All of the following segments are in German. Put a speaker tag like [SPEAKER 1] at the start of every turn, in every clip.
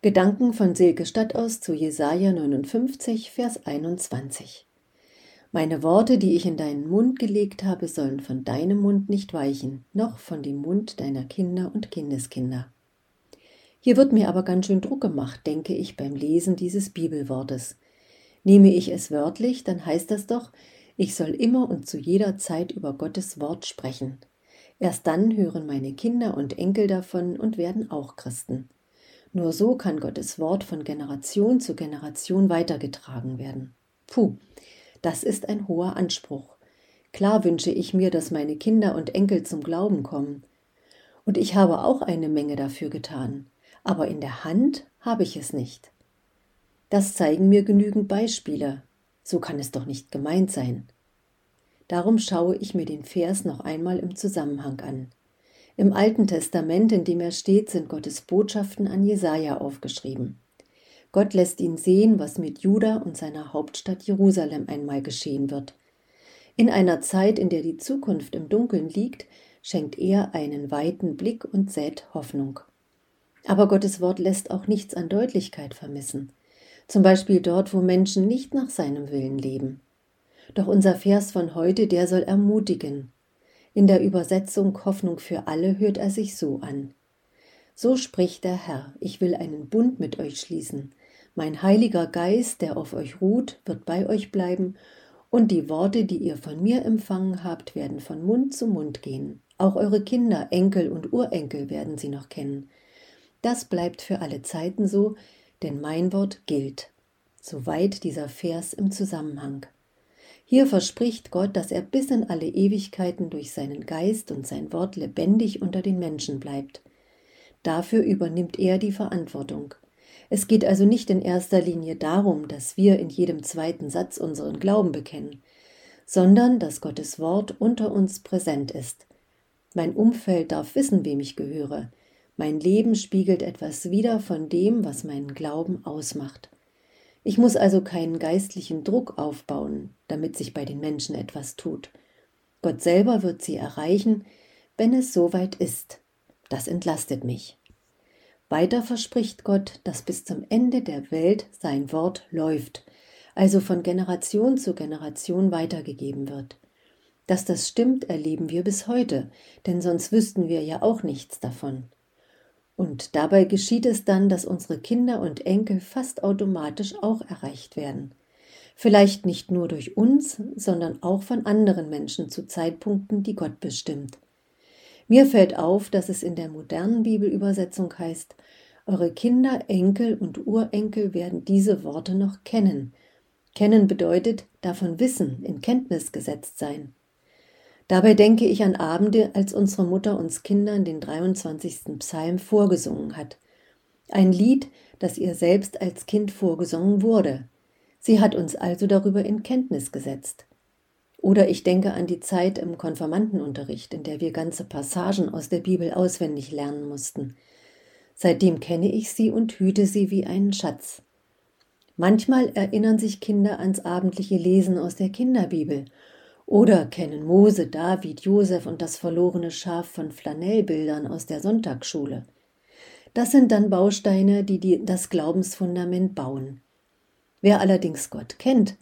[SPEAKER 1] Gedanken von Silke Stadt aus zu Jesaja 59, Vers 21. Meine Worte, die ich in deinen Mund gelegt habe, sollen von deinem Mund nicht weichen, noch von dem Mund deiner Kinder und Kindeskinder. Hier wird mir aber ganz schön Druck gemacht, denke ich beim Lesen dieses Bibelwortes. Nehme ich es wörtlich, dann heißt das doch, ich soll immer und zu jeder Zeit über Gottes Wort sprechen. Erst dann hören meine Kinder und Enkel davon und werden auch Christen. Nur so kann Gottes Wort von Generation zu Generation weitergetragen werden. Puh, das ist ein hoher Anspruch. Klar wünsche ich mir, dass meine Kinder und Enkel zum Glauben kommen. Und ich habe auch eine Menge dafür getan, aber in der Hand habe ich es nicht. Das zeigen mir genügend Beispiele. So kann es doch nicht gemeint sein. Darum schaue ich mir den Vers noch einmal im Zusammenhang an. Im Alten Testament, in dem er steht, sind Gottes Botschaften an Jesaja aufgeschrieben. Gott lässt ihn sehen, was mit Juda und seiner Hauptstadt Jerusalem einmal geschehen wird. In einer Zeit, in der die Zukunft im Dunkeln liegt, schenkt er einen weiten Blick und sät Hoffnung. Aber Gottes Wort lässt auch nichts an Deutlichkeit vermissen. Zum Beispiel dort, wo Menschen nicht nach seinem Willen leben. Doch unser Vers von heute, der soll ermutigen, in der Übersetzung Hoffnung für alle hört er sich so an. So spricht der Herr, ich will einen Bund mit euch schließen. Mein heiliger Geist, der auf euch ruht, wird bei euch bleiben, und die Worte, die ihr von mir empfangen habt, werden von Mund zu Mund gehen. Auch eure Kinder, Enkel und Urenkel werden sie noch kennen. Das bleibt für alle Zeiten so, denn mein Wort gilt. Soweit dieser Vers im Zusammenhang. Hier verspricht Gott, dass er bis in alle Ewigkeiten durch seinen Geist und sein Wort lebendig unter den Menschen bleibt. Dafür übernimmt er die Verantwortung. Es geht also nicht in erster Linie darum, dass wir in jedem zweiten Satz unseren Glauben bekennen, sondern dass Gottes Wort unter uns präsent ist. Mein Umfeld darf wissen, wem ich gehöre. Mein Leben spiegelt etwas wider von dem, was meinen Glauben ausmacht. Ich muss also keinen geistlichen Druck aufbauen, damit sich bei den Menschen etwas tut. Gott selber wird sie erreichen, wenn es soweit ist. Das entlastet mich. Weiter verspricht Gott, dass bis zum Ende der Welt sein Wort läuft, also von Generation zu Generation weitergegeben wird. Dass das stimmt, erleben wir bis heute, denn sonst wüssten wir ja auch nichts davon. Und dabei geschieht es dann, dass unsere Kinder und Enkel fast automatisch auch erreicht werden. Vielleicht nicht nur durch uns, sondern auch von anderen Menschen zu Zeitpunkten, die Gott bestimmt. Mir fällt auf, dass es in der modernen Bibelübersetzung heißt, eure Kinder, Enkel und Urenkel werden diese Worte noch kennen. Kennen bedeutet davon wissen, in Kenntnis gesetzt sein. Dabei denke ich an Abende, als unsere Mutter uns Kindern den 23. Psalm vorgesungen hat. Ein Lied, das ihr selbst als Kind vorgesungen wurde. Sie hat uns also darüber in Kenntnis gesetzt. Oder ich denke an die Zeit im Konfirmandenunterricht, in der wir ganze Passagen aus der Bibel auswendig lernen mussten. Seitdem kenne ich sie und hüte sie wie einen Schatz. Manchmal erinnern sich Kinder ans abendliche Lesen aus der Kinderbibel oder kennen Mose, David, Josef und das verlorene Schaf von Flanellbildern aus der Sonntagsschule. Das sind dann Bausteine, die, die das Glaubensfundament bauen. Wer allerdings Gott kennt,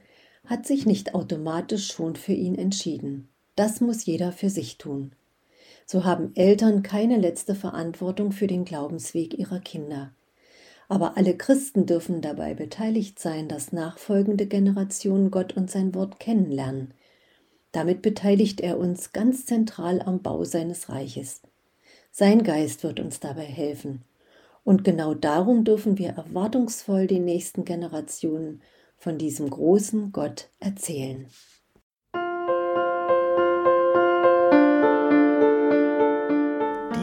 [SPEAKER 1] hat sich nicht automatisch schon für ihn entschieden. Das muss jeder für sich tun. So haben Eltern keine letzte Verantwortung für den Glaubensweg ihrer Kinder. Aber alle Christen dürfen dabei beteiligt sein, dass nachfolgende Generationen Gott und sein Wort kennenlernen. Damit beteiligt er uns ganz zentral am Bau seines Reiches. Sein Geist wird uns dabei helfen. Und genau darum dürfen wir erwartungsvoll den nächsten Generationen von diesem großen Gott erzählen.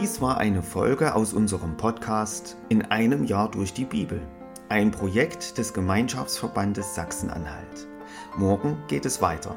[SPEAKER 2] Dies war eine Folge aus unserem Podcast In einem Jahr durch die Bibel, ein Projekt des Gemeinschaftsverbandes Sachsen-Anhalt. Morgen geht es weiter.